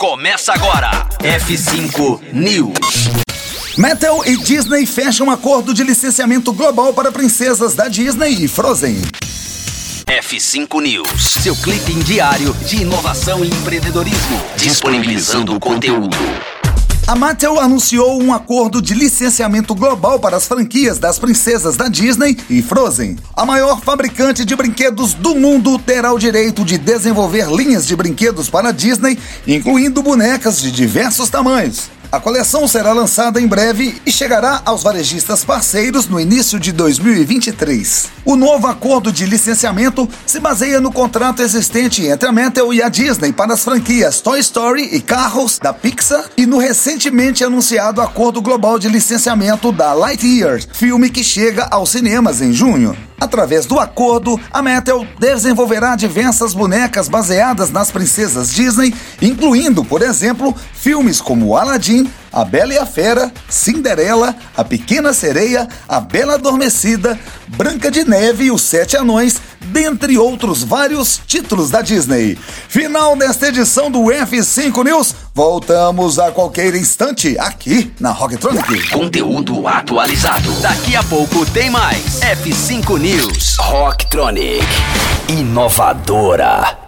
começa agora. F5 News. Mattel e Disney fecham um acordo de licenciamento global para princesas da Disney e Frozen. F5 News, seu clipe diário de inovação e empreendedorismo, disponibilizando o conteúdo. A Mattel anunciou um acordo de licenciamento global para as franquias das princesas da Disney e Frozen. A maior fabricante de brinquedos do mundo terá o direito de desenvolver linhas de brinquedos para a Disney, incluindo bonecas de diversos tamanhos. A coleção será lançada em breve e chegará aos varejistas parceiros no início de 2023. O novo acordo de licenciamento se baseia no contrato existente entre a Mattel e a Disney para as franquias Toy Story e Carros da Pixar e no recentemente anunciado acordo global de licenciamento da Lightyear, filme que chega aos cinemas em junho. Através do acordo, a Mattel desenvolverá diversas bonecas baseadas nas princesas Disney, incluindo, por exemplo, filmes como Aladdin, A Bela e a Fera, Cinderela, A Pequena Sereia, A Bela Adormecida, Branca de Neve e os Sete Anões, dentre outros vários títulos da Disney. Final desta edição do F5 News. Voltamos a qualquer instante aqui na Rocktronic. Conteúdo atualizado. Daqui a pouco tem mais. F5 News. Rocktronic. Inovadora.